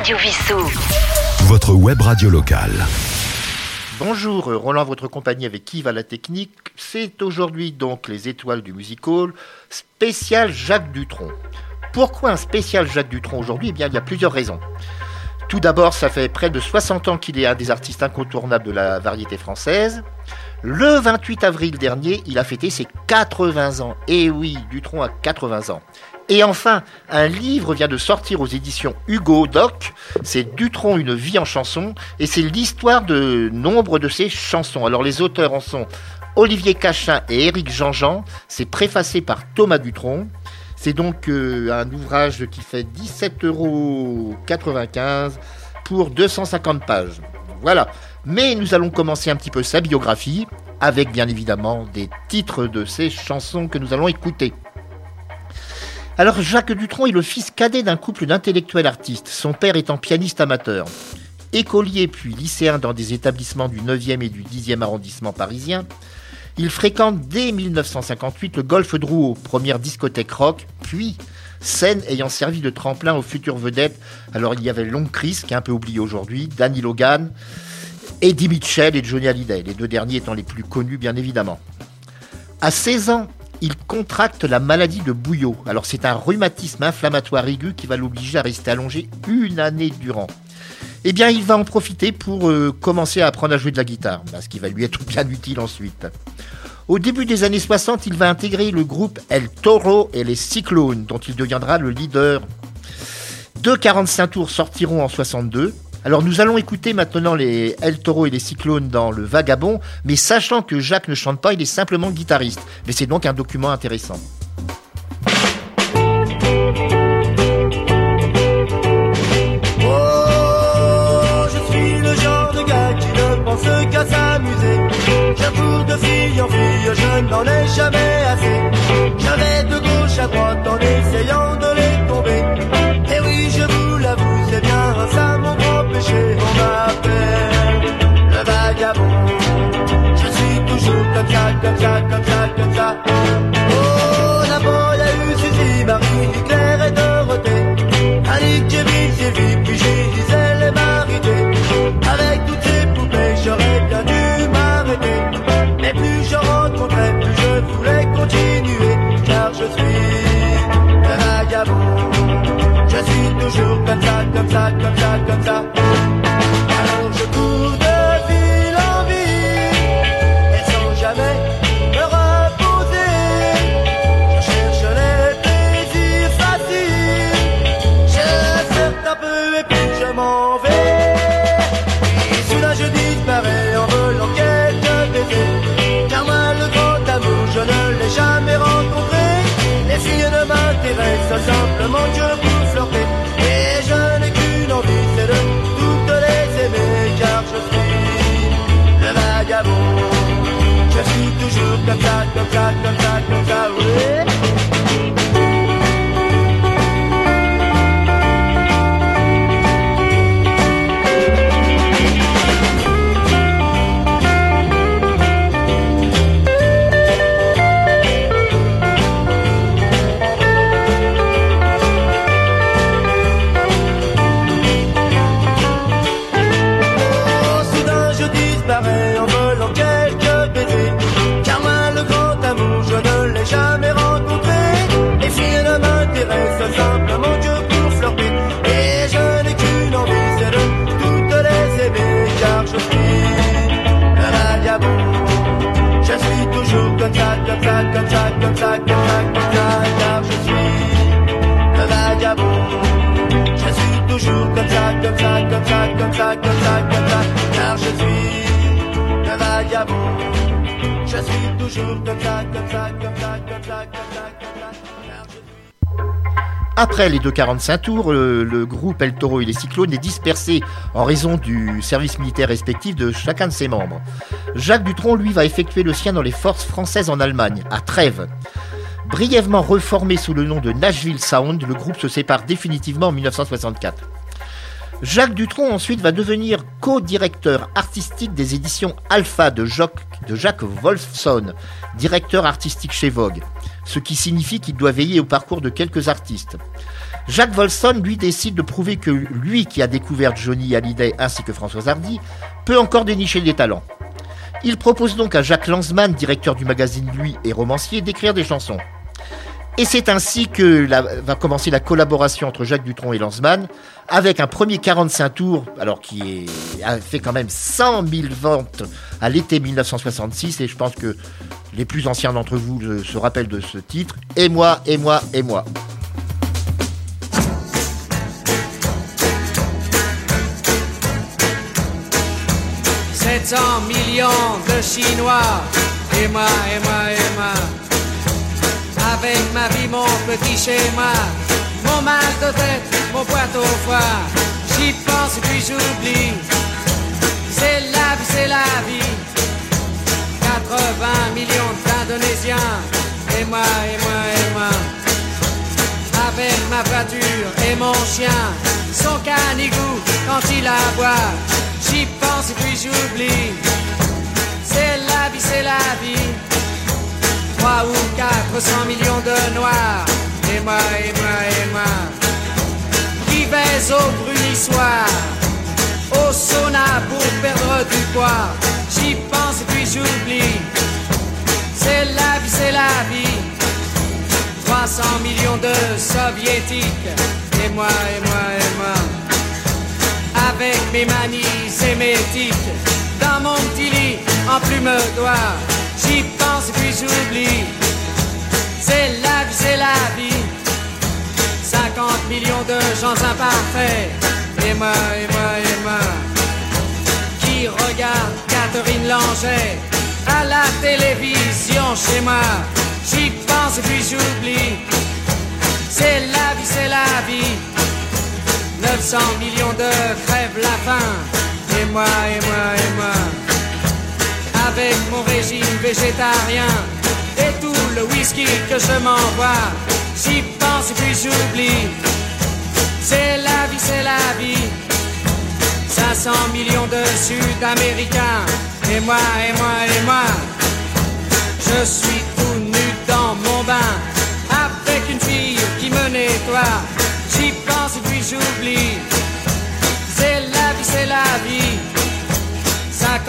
Radio Vissou. Votre web radio locale. Bonjour, Roland, votre compagnie avec Yves à la technique. C'est aujourd'hui donc les étoiles du music hall, spécial Jacques Dutronc. Pourquoi un spécial Jacques Dutronc aujourd'hui? Eh bien, il y a plusieurs raisons. Tout d'abord, ça fait près de 60 ans qu'il est un des artistes incontournables de la variété française. Le 28 avril dernier, il a fêté ses 80 ans. Et oui, Dutronc a 80 ans. Et enfin, un livre vient de sortir aux éditions Hugo Doc. C'est Dutronc, une vie en chanson. Et c'est l'histoire de nombre de ses chansons. Alors les auteurs en sont Olivier Cachin et Éric Jean-Jean. C'est préfacé par Thomas Dutronc. C'est donc euh, un ouvrage qui fait 17,95 euros pour 250 pages. Voilà. Mais nous allons commencer un petit peu sa biographie avec bien évidemment des titres de ses chansons que nous allons écouter. Alors Jacques Dutronc est le fils cadet d'un couple d'intellectuels artistes, son père étant pianiste amateur. Écolier puis lycéen dans des établissements du 9e et du 10e arrondissement parisien, il fréquente dès 1958 le Golf Drouot, première discothèque rock, puis scène ayant servi de tremplin aux futures vedettes. Alors il y avait Long Chris, qui est un peu oublié aujourd'hui, Danny Logan, Eddie Mitchell et Johnny Hallyday, les deux derniers étant les plus connus bien évidemment. À 16 ans, il contracte la maladie de Bouillot. Alors c'est un rhumatisme inflammatoire aigu qui va l'obliger à rester allongé une année durant eh bien, il va en profiter pour euh, commencer à apprendre à jouer de la guitare, ce qui va lui être bien utile ensuite. Au début des années 60, il va intégrer le groupe El Toro et les Cyclones, dont il deviendra le leader. Deux 45 tours sortiront en 62. Alors nous allons écouter maintenant les El Toro et les Cyclones dans Le Vagabond, mais sachant que Jacques ne chante pas, il est simplement guitariste. Mais c'est donc un document intéressant. je n'en ai jamais assez. J'avais de gauche à droite en essayant de Après les deux 45 tours, le, le groupe El Toro et les Cyclones est dispersé en raison du service militaire respectif de chacun de ses membres. Jacques Dutronc, lui, va effectuer le sien dans les forces françaises en Allemagne, à Trèves. Brièvement reformé sous le nom de Nashville Sound, le groupe se sépare définitivement en 1964. Jacques Dutronc ensuite va devenir co-directeur artistique des éditions Alpha de, Jacques Wolfson, directeur artistique chez Vogue, ce qui signifie qu'il doit veiller au parcours de quelques artistes. Jacques Volson, lui, décide de prouver que lui, qui a découvert Johnny Hallyday ainsi que Françoise Hardy, peut encore dénicher des talents. Il propose donc à Jacques Lanzmann, directeur du magazine Lui et romancier, d'écrire des chansons. Et c'est ainsi que va commencer la collaboration entre Jacques Dutronc et Lanzmann, avec un premier 45 tours, alors qui a fait quand même 100 000 ventes à l'été 1966, et je pense que les plus anciens d'entre vous se rappellent de ce titre, Et moi, et moi, et moi. 700 millions de Chinois, et moi, et moi, et moi. Avec ma vie, mon petit schéma, mon mal de tête, mon poids au foie, j'y pense et puis j'oublie. C'est la vie, c'est la vie. 80 millions d'Indonésiens, et moi, et moi, et moi. Avec ma voiture et mon chien, son canigou quand il aboie J'y pense et puis j'oublie. C'est la vie, c'est la vie. Trois ou quatre cents millions de noirs. Et moi, et moi, et moi. Qui baise au brunissoir. Au sauna pour perdre du poids. J'y pense et puis j'oublie. C'est la vie, c'est la vie. 300 millions de soviétiques. Et moi, et moi, et moi avec mes manies sémétiques dans mon petit lit en plume d'oie. J'y pense et puis j'oublie. C'est la vie, c'est la vie. 50 millions de gens imparfaits. Et moi, et moi, et moi. Qui regarde Catherine Langer à la télévision chez moi. J'y pense et puis j'oublie. C'est la vie, c'est la vie. 900 millions de crèvent la faim. Et moi, et moi, et moi. Avec mon régime végétarien et tout le whisky que je m'envoie, j'y pense et puis j'oublie. C'est la vie, c'est la vie. 500 millions de Sud-Américains. Et moi, et moi, et moi. Je suis tout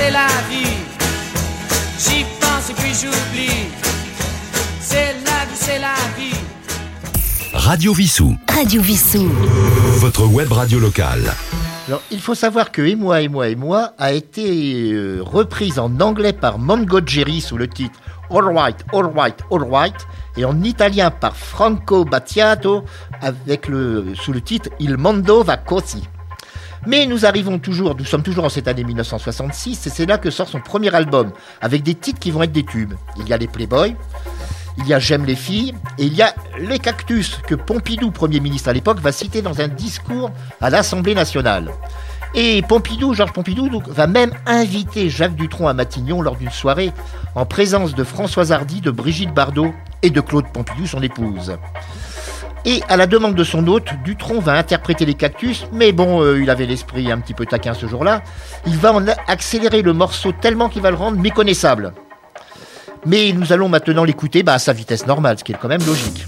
C'est la vie. J'y pense et puis j'oublie. C'est la vie, c'est la vie. Radio Vissou. Radio Vissou. Votre web radio locale. Alors, il faut savoir que Et moi, et moi, et moi a été euh, reprise en anglais par Mongo Jerry sous le titre All Right, All Right, All Right, et en italien par Franco Battiato avec le, sous le titre Il Mondo va così. Mais nous arrivons toujours, nous sommes toujours en cette année 1966, et c'est là que sort son premier album, avec des titres qui vont être des tubes. Il y a les Playboys, il y a J'aime les filles, et il y a les cactus que Pompidou, Premier ministre à l'époque, va citer dans un discours à l'Assemblée nationale. Et Pompidou, Georges Pompidou, va même inviter Jacques Dutronc à Matignon lors d'une soirée en présence de Françoise Hardy, de Brigitte Bardot et de Claude Pompidou, son épouse. Et à la demande de son hôte, Dutronc va interpréter les cactus, mais bon, euh, il avait l'esprit un petit peu taquin ce jour-là. Il va en accélérer le morceau tellement qu'il va le rendre méconnaissable. Mais nous allons maintenant l'écouter bah, à sa vitesse normale, ce qui est quand même logique.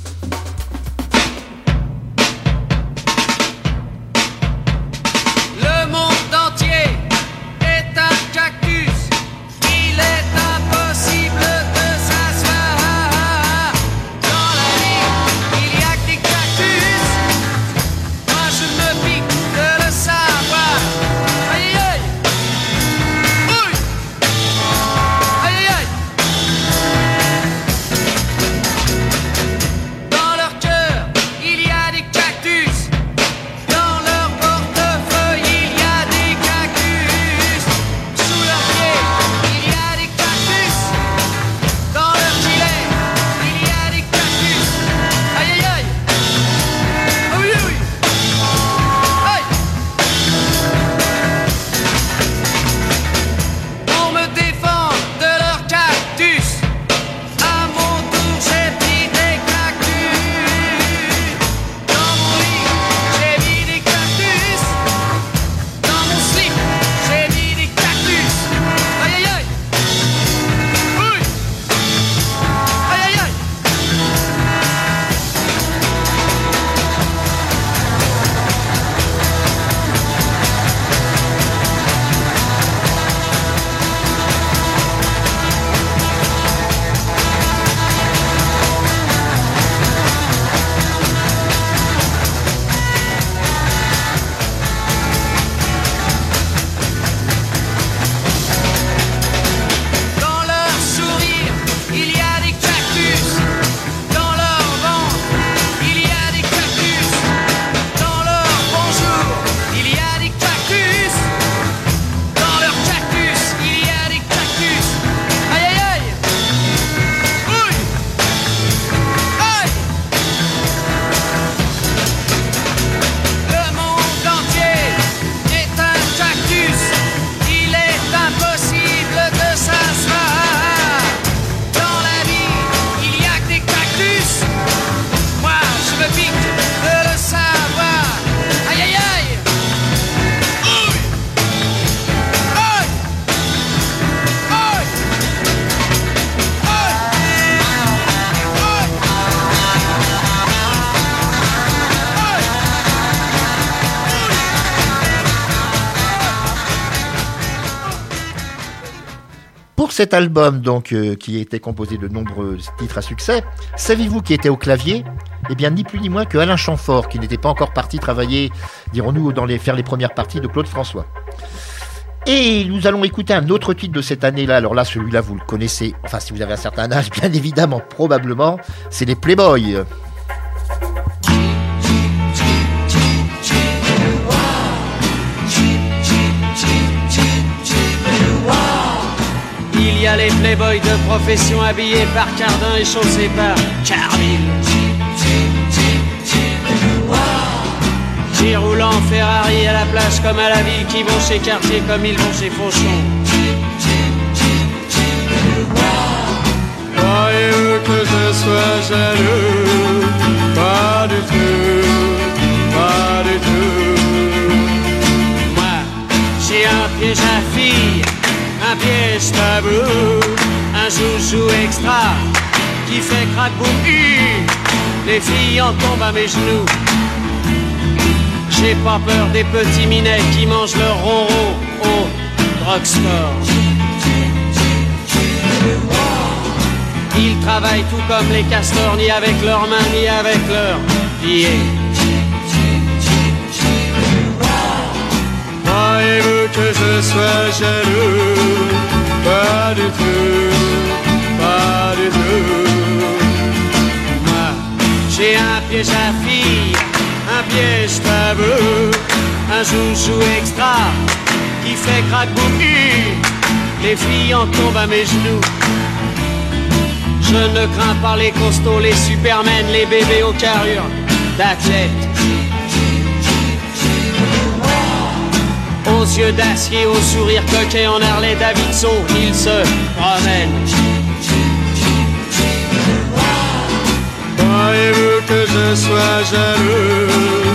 Cet album, donc, euh, qui était composé de nombreux titres à succès, savez-vous qui était au clavier? Eh bien, ni plus ni moins que Alain Chamfort, qui n'était pas encore parti travailler, dirons-nous, dans les faire les premières parties de Claude François. Et nous allons écouter un autre titre de cette année-là. Alors là, celui-là, vous le connaissez. Enfin, si vous avez un certain âge, bien évidemment, probablement. C'est les Playboys. Y a les playboys de profession habillés par Cardin et chaussés par Carville. Qui roulent en Ferrari à la plage comme à la ville, qui vont chez Cartier comme ils vont chez Fauchon. Croyez-vous que je sois jaloux? Pas du tout, pas du tout. Moi, j'ai un piège à fille, un piège tabou, un joujou extra qui fait hi. Les filles en tombent à mes genoux. J'ai pas peur des petits minets qui mangent leur ronron au drugstore. Ils travaillent tout comme les castors, ni avec leurs mains, ni avec leurs pieds. Que je sois jaloux Pas du tout, pas du tout. Moi, j'ai un piège à fille, un piège tabou, un joujou extra qui fait hi. Les filles en tombent à mes genoux. Je ne crains pas les costauds, les supermen, les bébés aux carrures d'athlètes. Aux yeux d'acier, au sourire coquet en Harley Davidson, ils se promènent. Croyez-vous que je sois jaloux?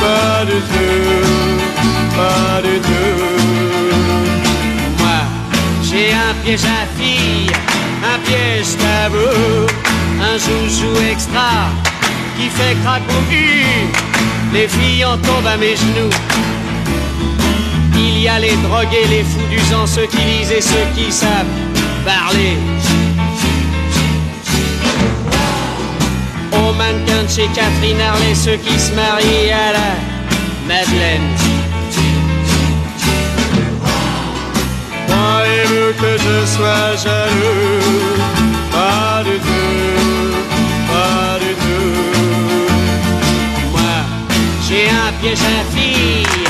Pas du tout, pas du tout. Moi, j'ai un piège à fille, un piège tabou, un joujou extra qui fait hi. Les filles en tombent à mes genoux. Y a les drogués, les fous du sang, ceux qui lisent et ceux qui savent parler. Aux mannequins de chez Catherine Harley, ceux qui se marient à la Madeleine. Croyez-vous que je sois jaloux Pas du tout, pas du tout. Moi, j'ai un piège à fille,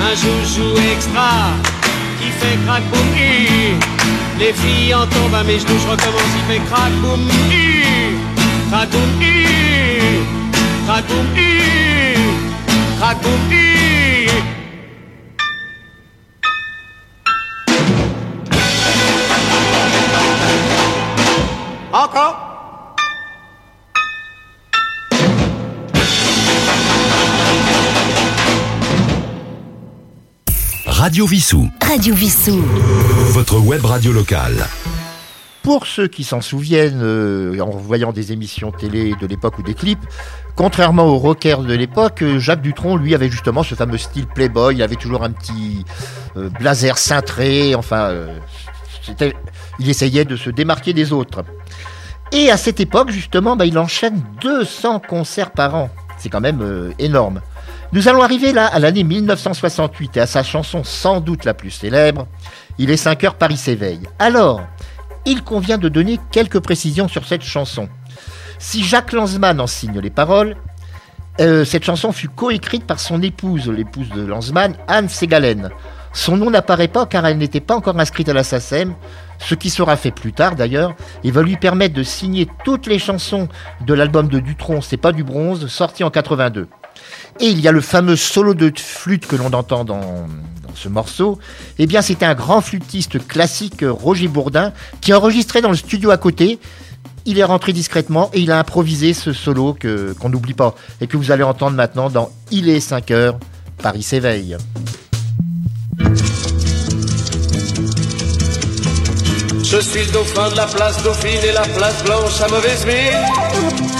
un joujou extra qui fait crack boum. Les filles en tombent à mes genoux, je recommence, il fait crack boum hi, crack boum boum boum. Encore? Radio Vissou. Radio Vissou. Votre web radio locale. Pour ceux qui s'en souviennent, euh, en voyant des émissions télé de l'époque ou des clips, contrairement aux rockers de l'époque, euh, Jacques Dutronc, lui, avait justement ce fameux style playboy. Il avait toujours un petit euh, blazer cintré. Enfin, euh, c'était- il essayait de se démarquer des autres. Et à cette époque, justement, bah, il enchaîne 200 concerts par an. C'est quand même euh, énorme. Nous allons arriver là à l'année 1968 et à sa chanson sans doute la plus célèbre, Il est 5 heures, Paris s'éveille. Alors, il convient de donner quelques précisions sur cette chanson. Si Jacques Lanzmann en signe les paroles, euh, cette chanson fut coécrite par son épouse, l'épouse de Lanzmann, Anne Ségalen. Son nom n'apparaît pas car elle n'était pas encore inscrite à la SACEM, ce qui sera fait plus tard d'ailleurs, et va lui permettre de signer toutes les chansons de l'album de Dutronc, C'est pas du bronze, sorti en 82. Et il y a le fameux solo de flûte que l'on entend dans, ce morceau. Eh bien, c'était un grand flûtiste classique, Roger Bourdin, qui enregistrait dans le studio à côté. Il est rentré discrètement et il a improvisé ce solo qu'on n'oublie pas et que vous allez entendre maintenant dans Il est 5 heures, Paris s'éveille. Je suis le dauphin de la place Dauphine et la place Blanche à mauvaise mine.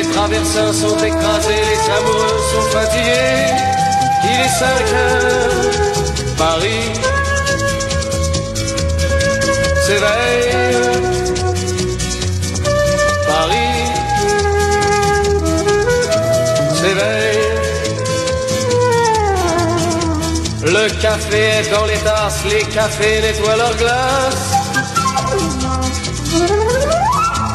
Les traversins sont écrasés, les amoureux sont fatigués. Il est 5 heures, Paris s'éveille. Paris s'éveille. Le café est dans les tasses, les cafés nettoient leurs glaces.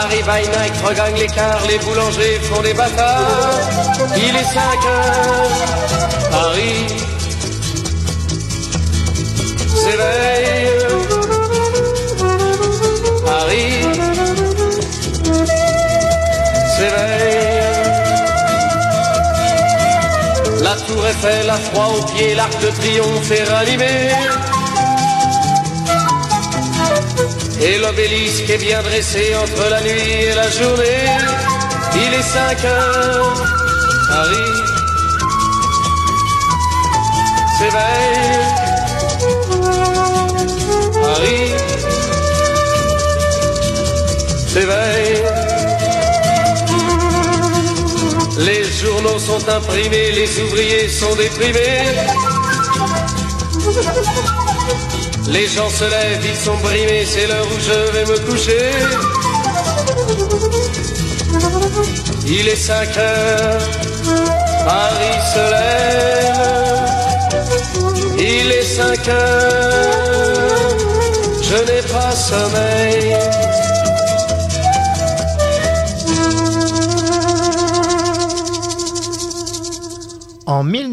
Paris by night regagne l'écart, les boulangers font des bâtards. Il est 5 heures, Paris s'éveille. Paris s'éveille. La tour Eiffel a froid aux pieds, l'arc de triomphe est ranimé. Et l'obélisque est bien dressé entre la nuit et la journée. Il est 5 heures, Paris s'éveille. Paris s'éveille. Les journaux sont imprimés, les ouvriers sont déprimés. Les gens se lèvent, ils sont brimés, c'est l'heure où je vais me coucher. Il est 5 heures, Paris se lève. Il est 5 heures, je n'ai pas sommeil.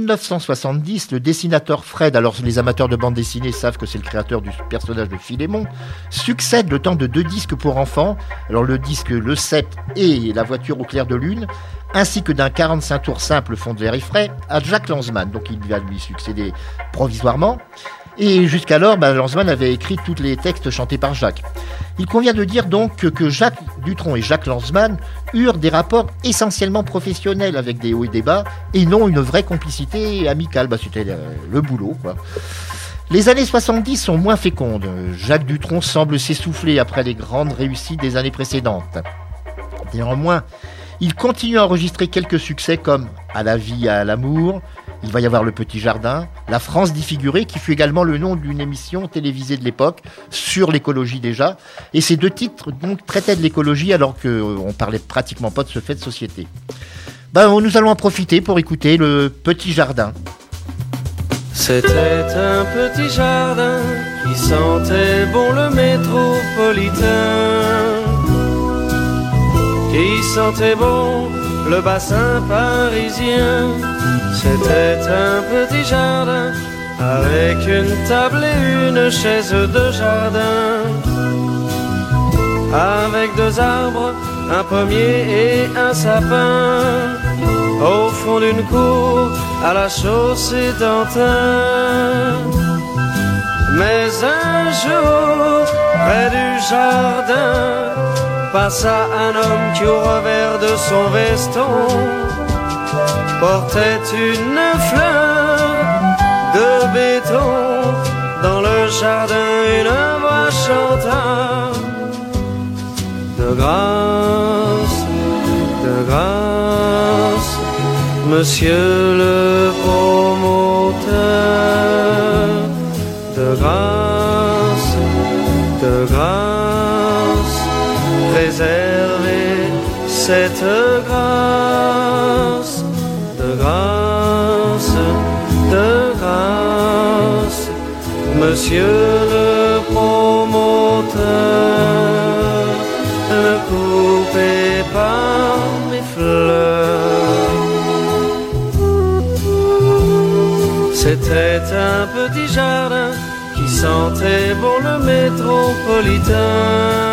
1970, le dessinateur Fred, alors les amateurs de bande dessinée savent que c'est le créateur du personnage de Philémon, succède le temps de deux disques pour enfants, alors le disque Le 7 et La voiture au clair de lune, ainsi que d'un 45 tours simple fond de verre à Jack Lanzmann, donc il va lui succéder provisoirement. Et jusqu'alors, ben, Lanzmann avait écrit tous les textes chantés par Jacques. Il convient de dire donc que, que Jacques Dutronc et Jacques Lanzmann eurent des rapports essentiellement professionnels avec des hauts et des bas, et non une vraie complicité amicale. Bah, C'était le, le boulot. Les années 70 sont moins fécondes. Jacques Dutronc semble s'essouffler après les grandes réussites des années précédentes. Néanmoins, il continue à enregistrer quelques succès comme À la vie, à l'amour, il va y avoir Le Petit Jardin, La France défigurée, qui fut également le nom d'une émission télévisée de l'époque, sur l'écologie déjà. Et ces deux titres donc traitaient de l'écologie alors qu'on parlait pratiquement pas de ce fait de société. Ben, nous allons en profiter pour écouter Le Petit Jardin. C'était un petit jardin qui sentait bon le métropolitain, qui sentait bon le bassin parisien. C'était un petit jardin avec une table et une chaise de jardin, avec deux arbres, un pommier et un sapin. Au fond d'une cour, à la chaussée d'Antin. Mais un jour, près du jardin, passa un homme qui au revers de son veston portait une fleur de béton. Dans le jardin, une voix chanta de grâce, de grâce, monsieur le promoteur, de grâce, préservez cette grâce, de grâce, de grâce. Monsieur le promoteur, ne coupez pas mes fleurs. C'était un petit jardin qui sentait bon le métropolitain,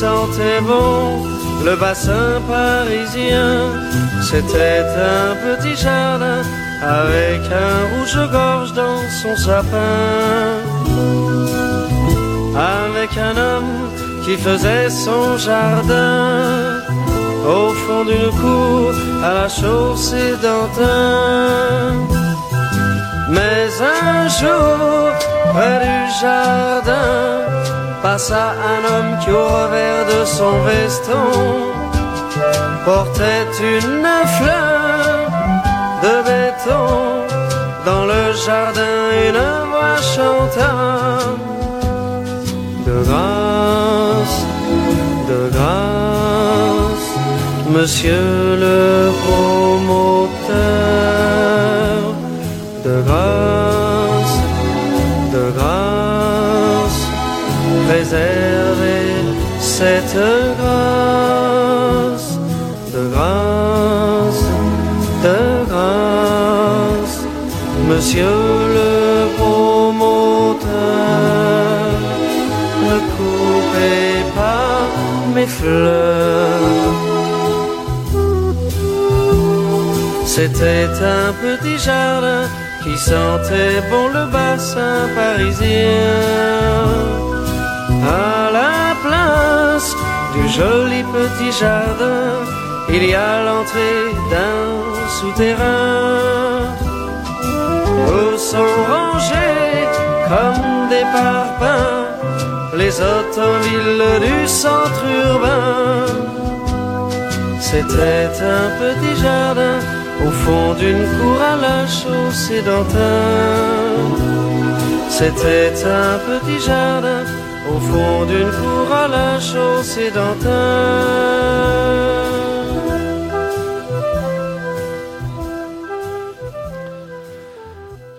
sentait bon le bassin parisien. C'était un petit jardin avec un rouge-gorge dans son sapin, avec un homme qui faisait son jardin au fond d'une cour à la chaussée d'Antin. Mais un jour, près du jardin, passa un homme qui au revers de son veston portait une fleur de béton. Dans le jardin, une voix chanta de grâce, de grâce, monsieur le promoteur, cette grâce, de grâce, de grâce, monsieur le promoteur, ne coupez pas mes fleurs. C'était un petit jardin qui sentait bon le bassin parisien. À du joli petit jardin, il y a l'entrée d'un souterrain où sont rangés comme des parpaings les automobiles du centre urbain. C'était un petit jardin au fond d'une cour à la chaussée d'Antin. C'était un petit jardin au fond d'une cour à la chaussée d'Antin.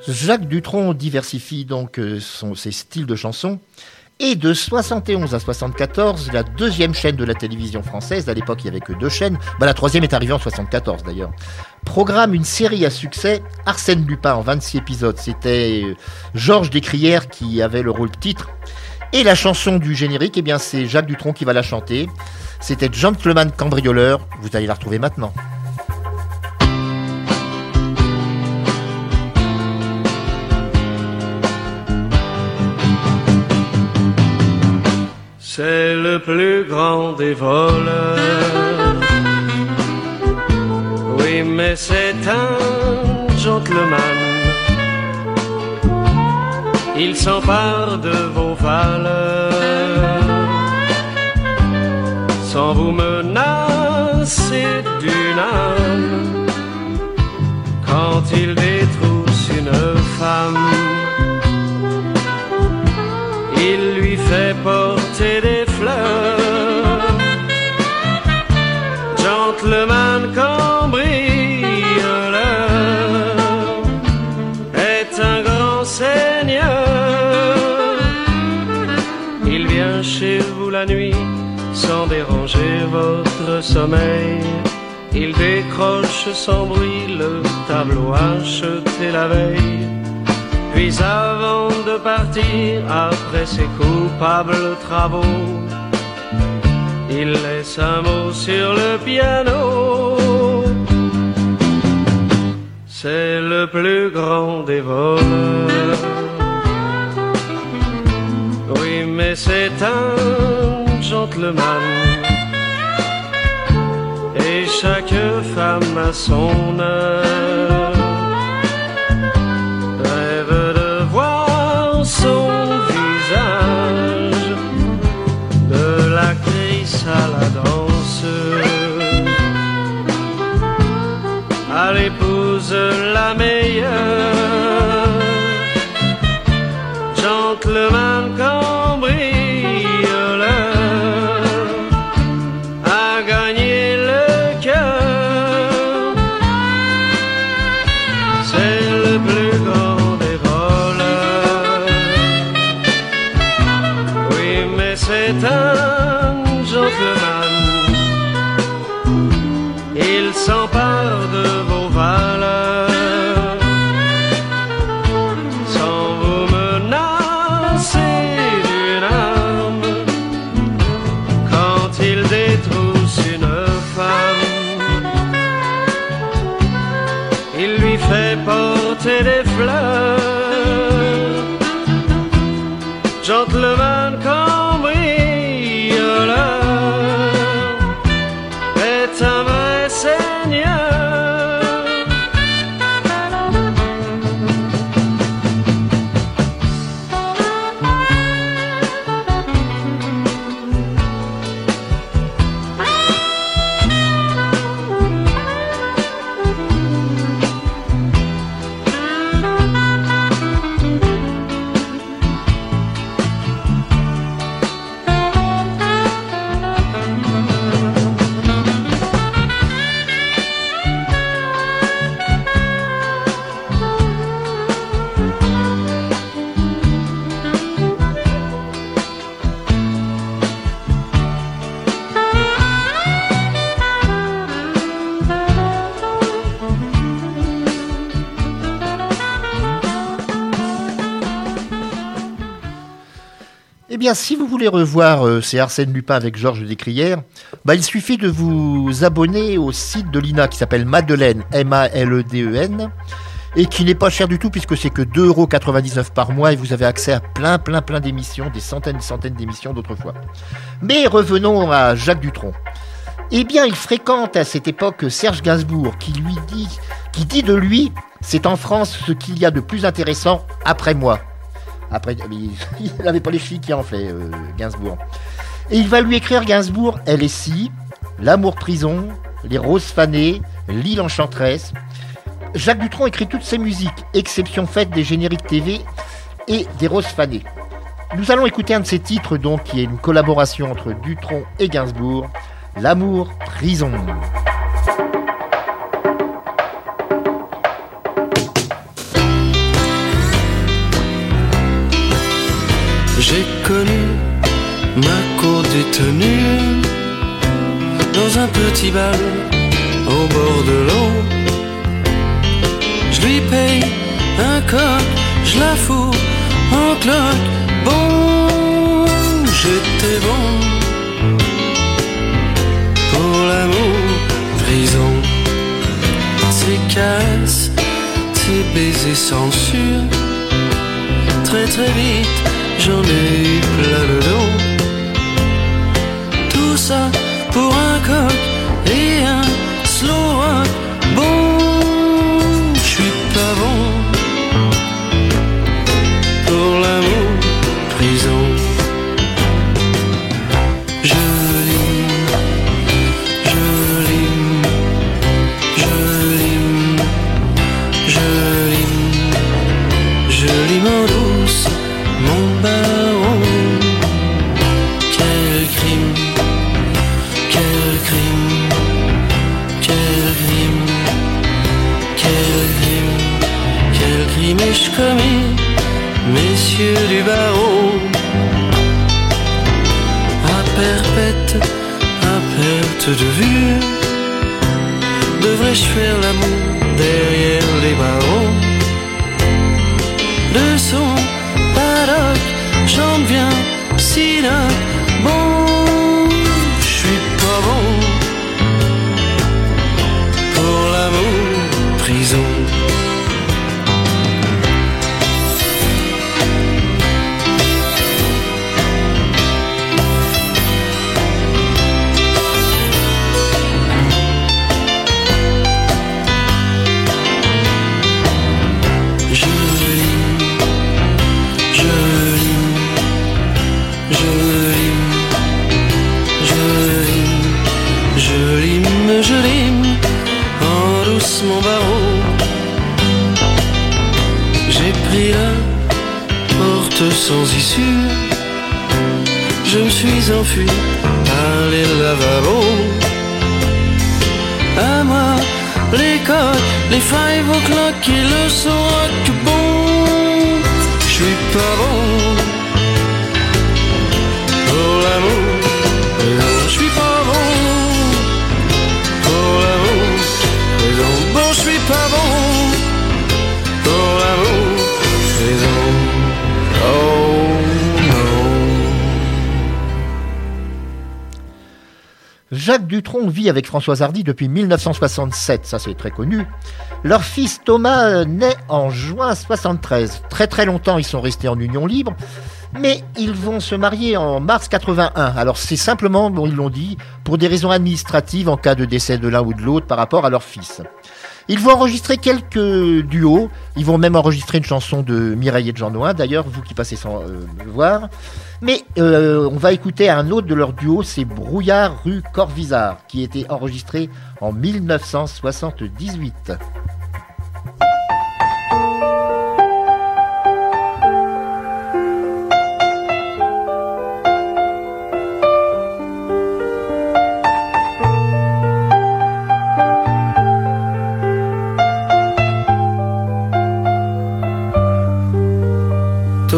Jacques Dutronc diversifie donc euh, son- ses styles de chansons. Et de 71 à 74, la deuxième chaîne de la télévision française, à l'époque il n'y avait que deux chaînes, bah, la troisième est arrivée en 74 d'ailleurs, programme une série à succès, Arsène Lupin en 26 épisodes. C'était euh, Georges Descrières qui avait le rôle titre. Et la chanson du générique, eh bien c'est Jacques Dutronc qui va la chanter. C'était Gentleman Cambrioleur, vous allez la retrouver maintenant. C'est le plus grand des voleurs. Oui, mais c'est un gentleman. Il s'empare de vos valeurs sans vous menacer d'une âme. Quand il détrousse une femme, il lui fait porter des fleurs. Gentleman cambrioleur est un grand seigneur. Il vient chez vous la nuit sans déranger votre sommeil. Il décroche sans bruit le tableau acheté la veille. Puis avant de partir, après ses coupables travaux, il laisse un mot sur le piano. C'est le plus grand des voleurs. Oui, mais c'est un gentleman. Et chaque femme a son heure la meilleure, porter des fleurs. Gentleman cambrioleur si vous voulez revoir euh, ces Arsène Lupin avec Georges Descrières, bah, il suffit de vous abonner au site de l'INA qui s'appelle Madeleine, M-A-L-E-D-E-N, et qui n'est pas cher du tout puisque c'est que 2,99€ par mois et vous avez accès à plein, plein, plein d'émissions, des centaines, centaines d'émissions d'autrefois. Mais revenons à Jacques Dutronc. Eh bien, il fréquente à cette époque Serge Gainsbourg qui lui dit, qui dit de lui, c'est en France ce qu'il y a de plus intéressant après moi. Après, il n'avait pas les filles qui en fait, euh, Gainsbourg. Et il va lui écrire Gainsbourg, Elle est si, L'amour prison, Les roses fanées, L'île enchanteresse. Jacques Dutronc écrit toutes ses musiques, exception faite des génériques TV et des roses fanées. Nous allons écouter un de ses titres, donc, qui est une collaboration entre Dutronc et Gainsbourg, L'amour prison. J'ai connu ma co-détenue dans un petit bal au bord de l'eau. Je lui paye un coq, je la fous en cloque. Bon, j'étais bon pour l'amour, prison. Ses caresses, ses baisers censure. Très très vite, j'en ai plein le dos. Tout ça pour un coq et un slow du barreau À perpète, à perte de vue, devrais-je faire l'amour derrière les barreaux? De son paddock, j'en deviens cynique. Bon, suis enfui par les. À moi, les codes, les five o'clock et le son rock bon. Je suis pas bon Jacques Dutronc vit avec Françoise Hardy depuis 1967, ça c'est très connu. Leur fils Thomas naît en juin 73. Très très longtemps ils sont restés en union libre, mais ils vont se marier en mars 81. Alors c'est simplement, ils l'ont dit, pour des raisons administratives en cas de décès de l'un ou de l'autre par rapport à leur fils. Ils vont enregistrer quelques duos. Ils vont même enregistrer une chanson de Mireille et de Jean Noin. D'ailleurs, vous qui passez sans euh, le voir. Mais euh, on va écouter un autre de leurs duos, c'est Brouillard rue Corvisart, qui était enregistré en 1978.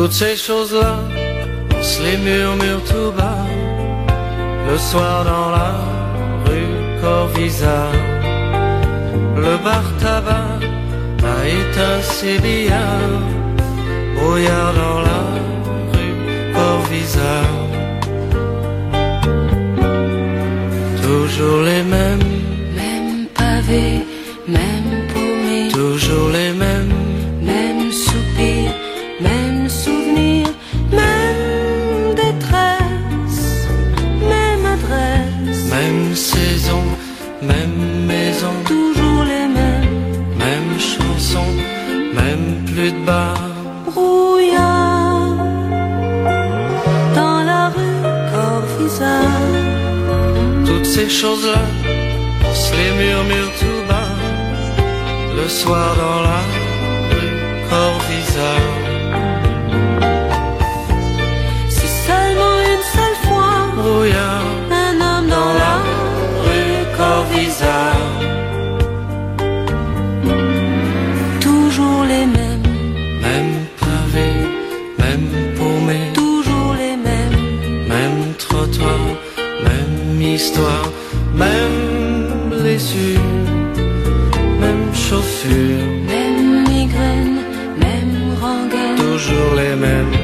Toutes ces choses-là, on se les murmure tout bas. Le soir dans la rue Corvisart, le bar tabac a éteint ses billards. Brouillard dans la rue Corvisart. Toujours les mêmes, Même pavé, même paumé, toujours les mêmes, bar. brouillards dans la rue Corvisart. Toutes ces choses-là, on se les murmure tout bas. Le soir dans la rue Corvisart. Histoire, même blessure, même chaussure. même migraine, même rengaine, Toujours les mêmes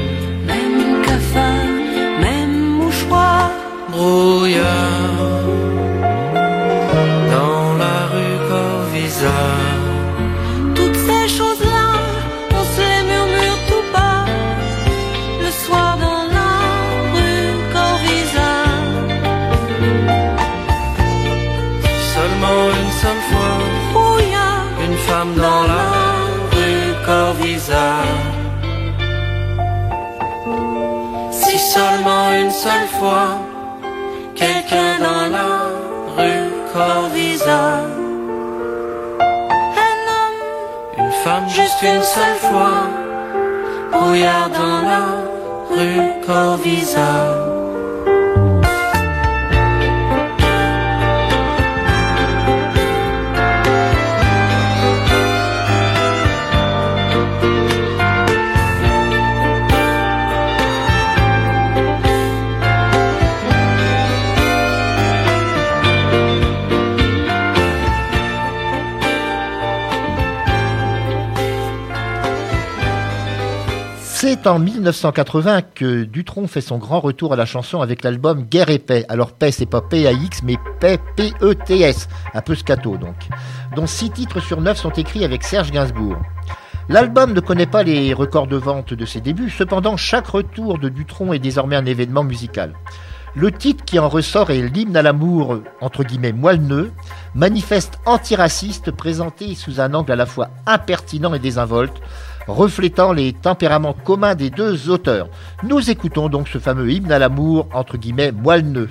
Corvisart. C'est en 1980 que Dutronc fait son grand retour à la chanson avec l'album Guerre et Paix. Alors Paix, c'est pas P-A-X, mais Paix, P-E-T-S, un peu scato donc. Dont six titres sur neuf sont écrits avec Serge Gainsbourg. L'album ne connaît pas les records de vente de ses débuts, cependant chaque retour de Dutronc est désormais un événement musical. Le titre qui en ressort est l'hymne à l'amour, entre guillemets moelleux, manifeste antiraciste présenté sous un angle à la fois impertinent et désinvolte, reflétant les tempéraments communs des deux auteurs. Nous écoutons donc ce fameux hymne à l'amour, entre guillemets moelleux.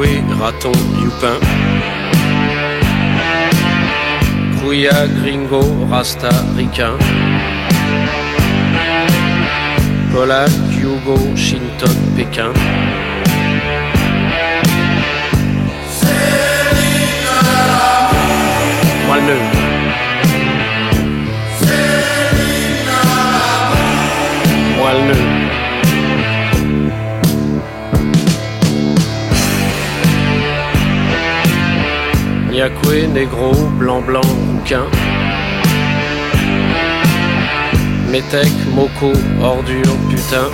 Niakwe, Raton, Youpin. Krouya, Gringo, Rasta, Ricain. Polak, Hugo, Shinton, Pékin. Moi le Niakwe, négro, blanc, blanc, rouquin. Métèque, moco, ordure, putain.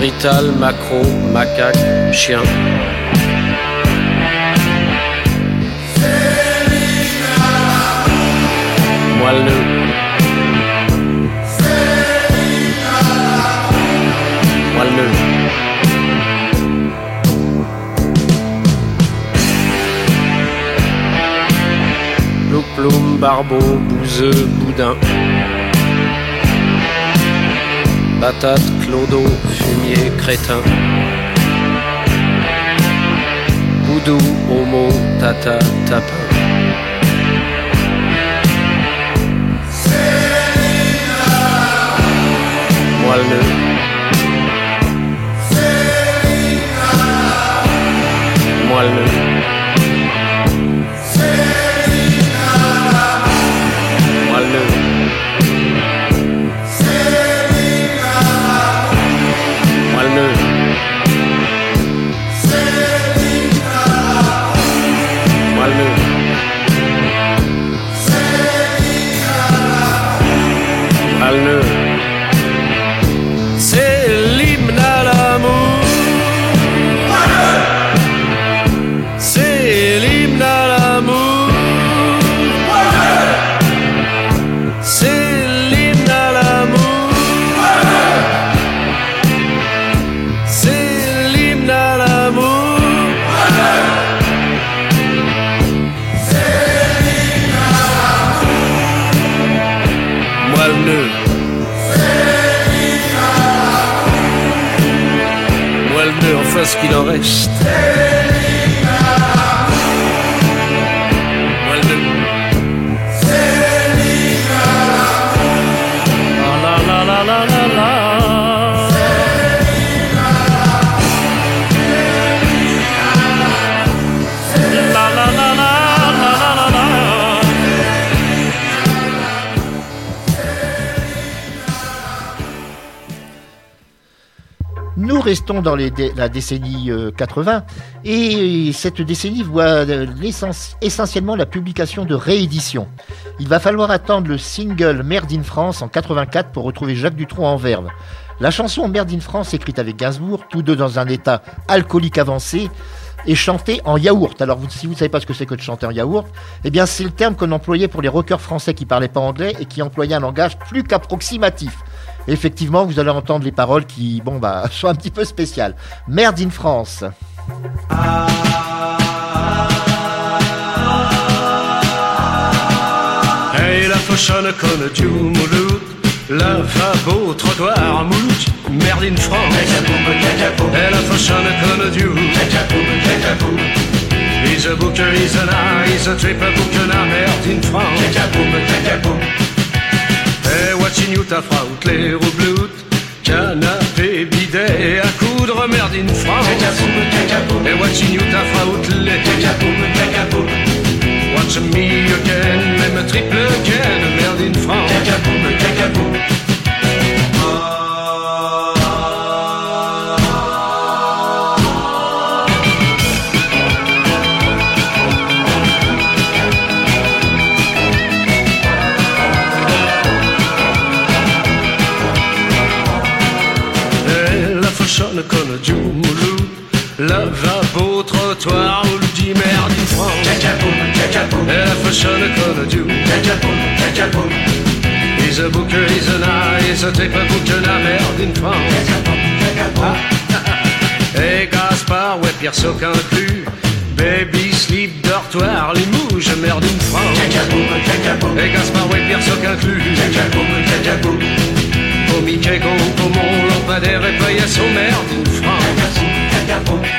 Rital, macro, macaque, chien. Moelleux. Moelleux. Barbeau, bouseux, boudin. Patate, clodo, fumier, crétin. Boudou, homo, tata, tapin. Moelleux. Moelleux. Ce restons dans la décennie euh, 80 et cette décennie voit euh, essentiellement la publication de rééditions. Il va falloir attendre le single Merde in France en 84 pour retrouver Jacques Dutronc en verve. La chanson Merde in France, écrite avec Gainsbourg, tous deux dans un état alcoolique avancé, est chantée en yaourt. Alors si vous ne savez pas ce que c'est que de chanter en yaourt, eh bien c'est le terme qu'on employait pour les rockers français qui parlaient pas anglais et qui employaient un langage plus qu'approximatif. Effectivement, vous allez entendre les paroles qui, bon, bah, sont un petit peu spéciales. Merde in France. Hey, la trottoir, merde in France. Hey, la He's a booker, merde in France. Hey, watching you ta fraut, les roublout, canapé, bidet, à coudre, merde in France. Hey, watching you ta fraut, les Watch me again, même triple again, merde in La du He's a booker, he's an eye, he's a tape, booker, merde in France. Gaspard, ouais, Pierre inclus. Baby, slip, dortoir, les mouches, merde in France. Et Gaspard, ouais, Pierre Soc inclus. Au Mickey, lampadaire et paillasson, merde in France.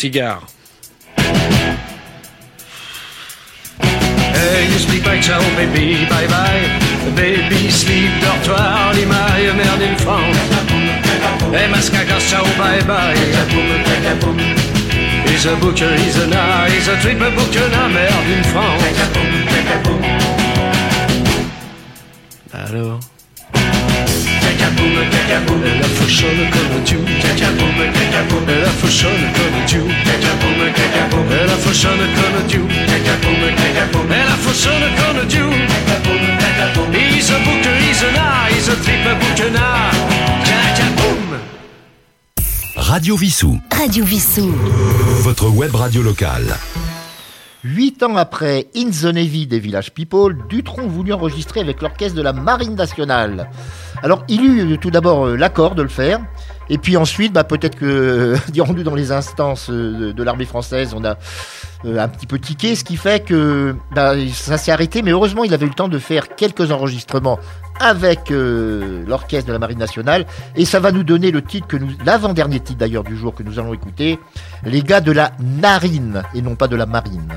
Cigare. Hey, you sleep by ciao baby, bye bye. Baby sleep, dortoir, limaille, merde in France. Hey, ciao bye bye. He's a booker, he's a night, he's a triple booker, merde France. Alors, cacaboum, cacaboum, la fauchonne comme Dieu. cacaboum, cacaboum, La fauchonne comme Dieu. cacaboum, cacaboum, La fauchonne comme Dieu. cacaboum, cacaboum, La fauchonne comme Dieu. cacaboum, cacaboum. He's a booker, he's a night, he's a triple booker. Radio Vissou. Radio Vissou. Votre web radio locale. Huit ans après In the Navy des Village People, Dutronc voulut enregistrer avec l'orchestre de la Marine nationale. Alors, il eut tout d'abord euh, l'accord de le faire, et puis ensuite, bah, peut-être que, rendu dans les instances euh, de, l'armée française, on a euh, un petit peu tiqué, ce qui fait que bah, ça s'est arrêté, mais heureusement, il avait eu le temps de faire quelques enregistrements avec euh, l'orchestre de la Marine nationale, et ça va nous donner le titre l'avant-dernier titre d'ailleurs du jour que nous allons écouter, les gars de la narine, et non pas de la marine.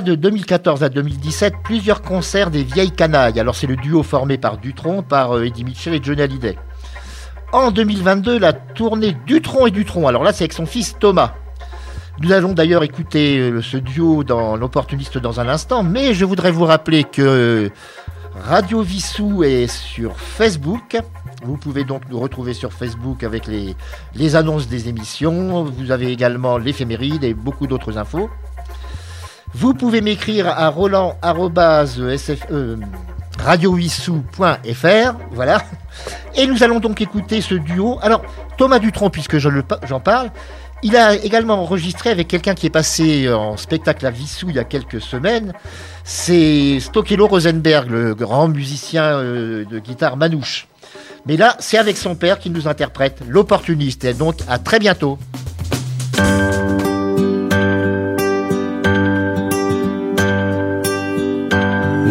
De 2014 à 2017 plusieurs concerts des vieilles canailles. Alors c'est le duo formé par Dutron, par euh, Eddie Mitchell et Johnny Hallyday. En 2022, la tournée Dutron et Dutron. Alors là, c'est avec son fils Thomas. Nous allons d'ailleurs écouter euh, ce duo dans l'opportuniste dans un instant, mais je voudrais vous rappeler que Radio Vissou est sur Facebook. Vous pouvez donc nous retrouver sur Facebook avec les, les annonces des émissions. Vous avez également l'éphéméride et beaucoup d'autres infos. Vous pouvez m'écrire à roland euh, radiowissou.fr, voilà. Et nous allons donc écouter ce duo. Alors, Thomas Dutronc, puisque j'en parle, il a également enregistré avec quelqu'un qui est passé en spectacle à Vissou il y a quelques semaines. C'est Stokelo Rosenberg, le grand musicien euh, de guitare manouche. Mais là, c'est avec son père qu'il nous interprète l'opportuniste. Et donc, à très bientôt.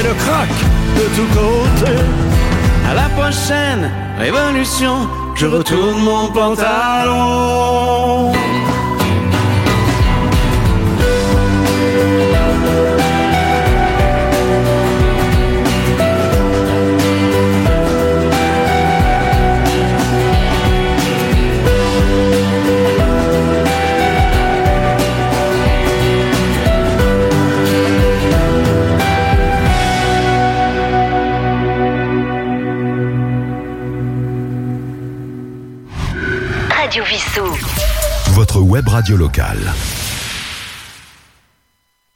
retourné qu'elle craque de tous côtés. À la prochaine révolution, je retourne mon pantalon. Web radio locale.